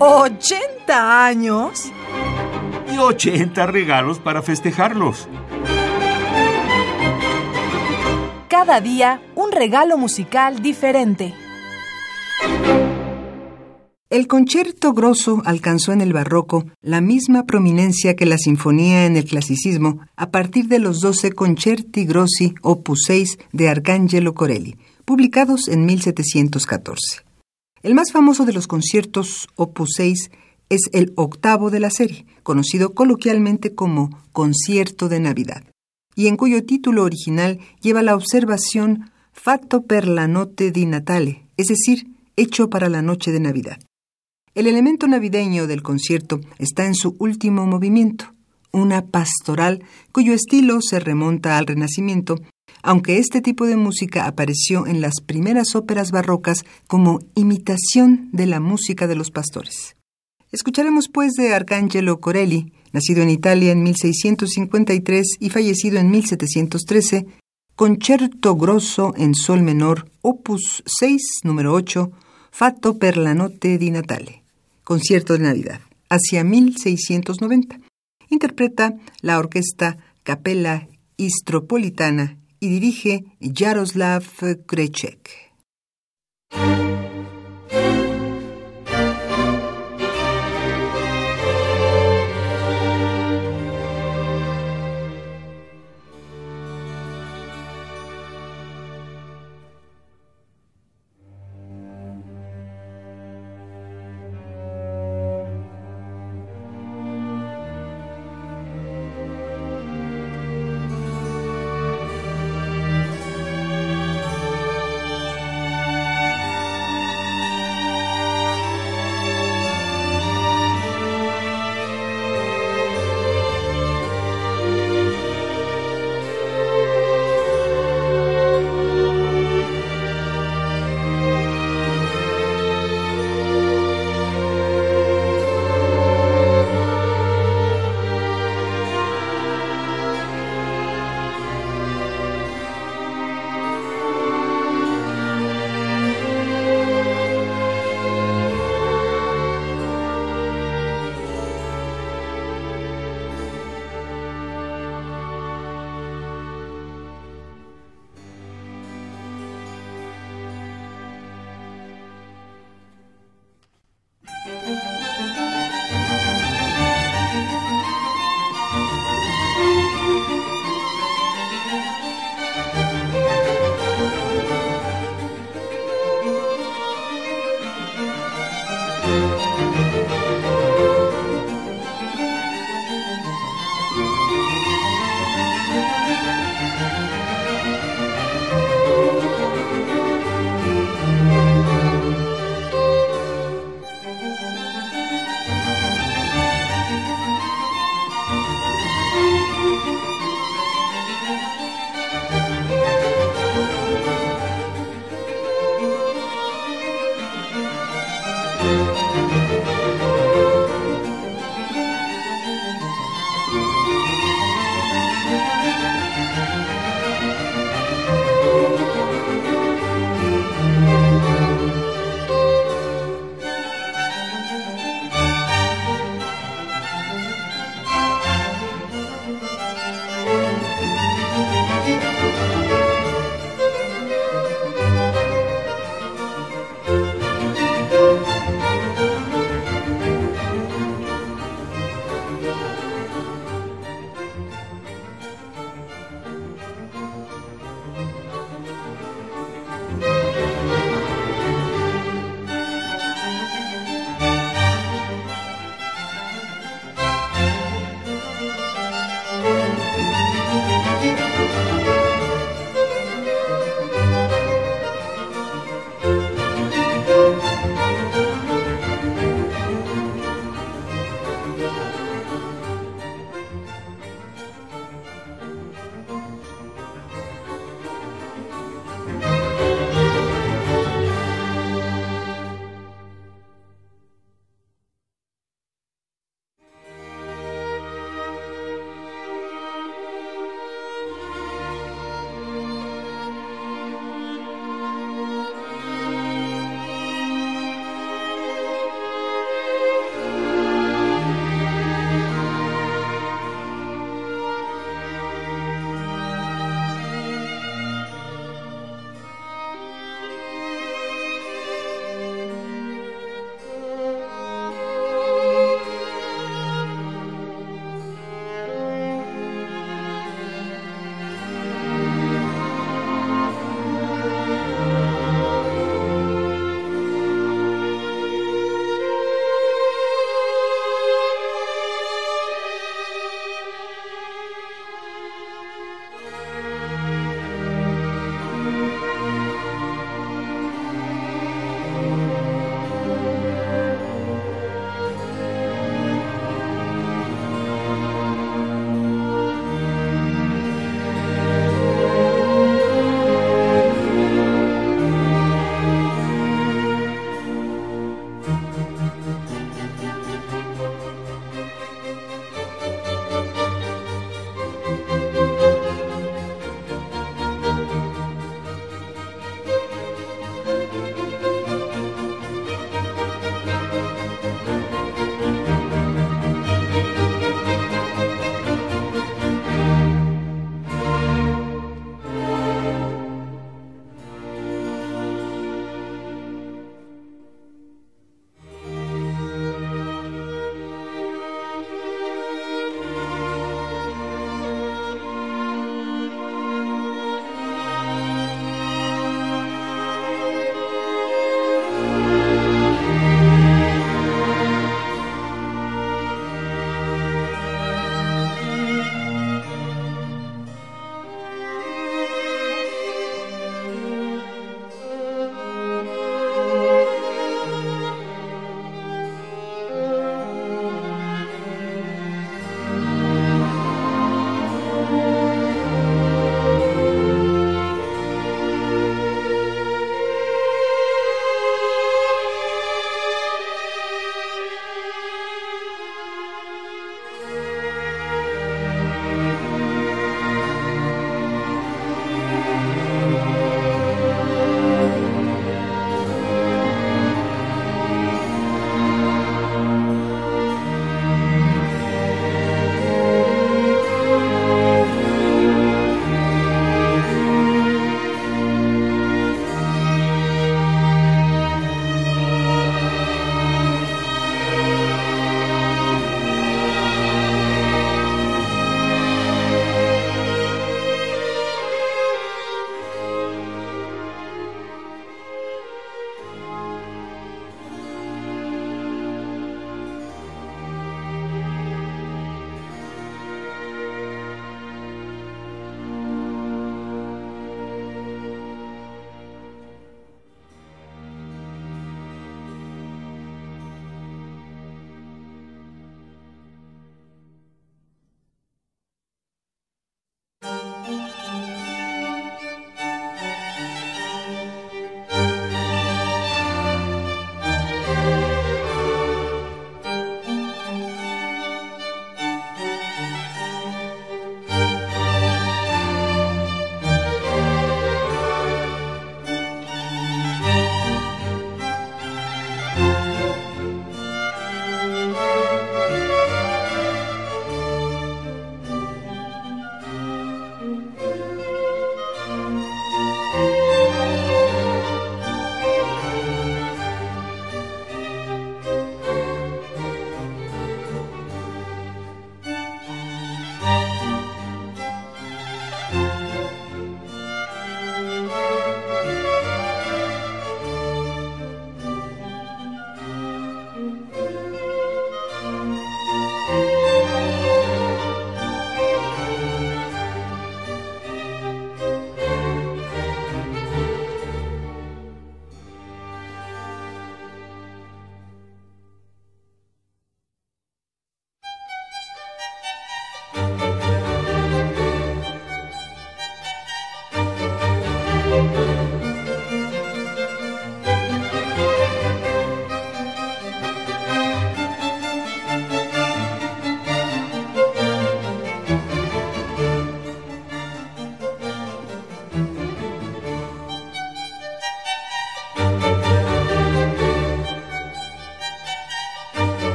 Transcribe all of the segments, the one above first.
¿80 años? Y 80 regalos para festejarlos. Cada día un regalo musical diferente. El concierto grosso alcanzó en el barroco la misma prominencia que la sinfonía en el clasicismo a partir de los 12 concerti grossi opus 6 de Arcangelo Corelli, publicados en 1714. El más famoso de los conciertos opus 6 es el octavo de la serie, conocido coloquialmente como Concierto de Navidad, y en cuyo título original lleva la observación Fatto per la notte di Natale, es decir, hecho para la noche de Navidad. El elemento navideño del concierto está en su último movimiento, una pastoral cuyo estilo se remonta al Renacimiento, aunque este tipo de música apareció en las primeras óperas barrocas como imitación de la música de los pastores. Escucharemos pues de Arcangelo Corelli, nacido en Italia en 1653 y fallecido en 1713, Concerto Grosso en Sol menor, opus 6, número 8, Fatto per la notte di Natale concierto de Navidad, hacia 1690. Interpreta la orquesta Capella Istropolitana y dirige Jaroslav Krechek.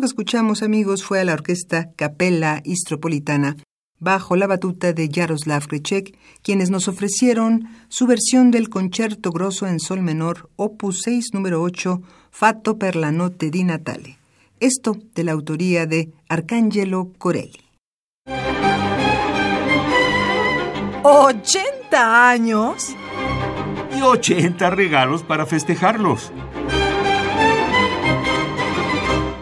Esto que escuchamos, amigos, fue a la orquesta Capella Istropolitana, bajo la batuta de Jaroslav Grechek, quienes nos ofrecieron su versión del concierto grosso en sol menor, opus 6, número 8, Fatto per la notte di Natale. Esto de la autoría de Arcangelo Corelli. ¿80 años? Y 80 regalos para festejarlos.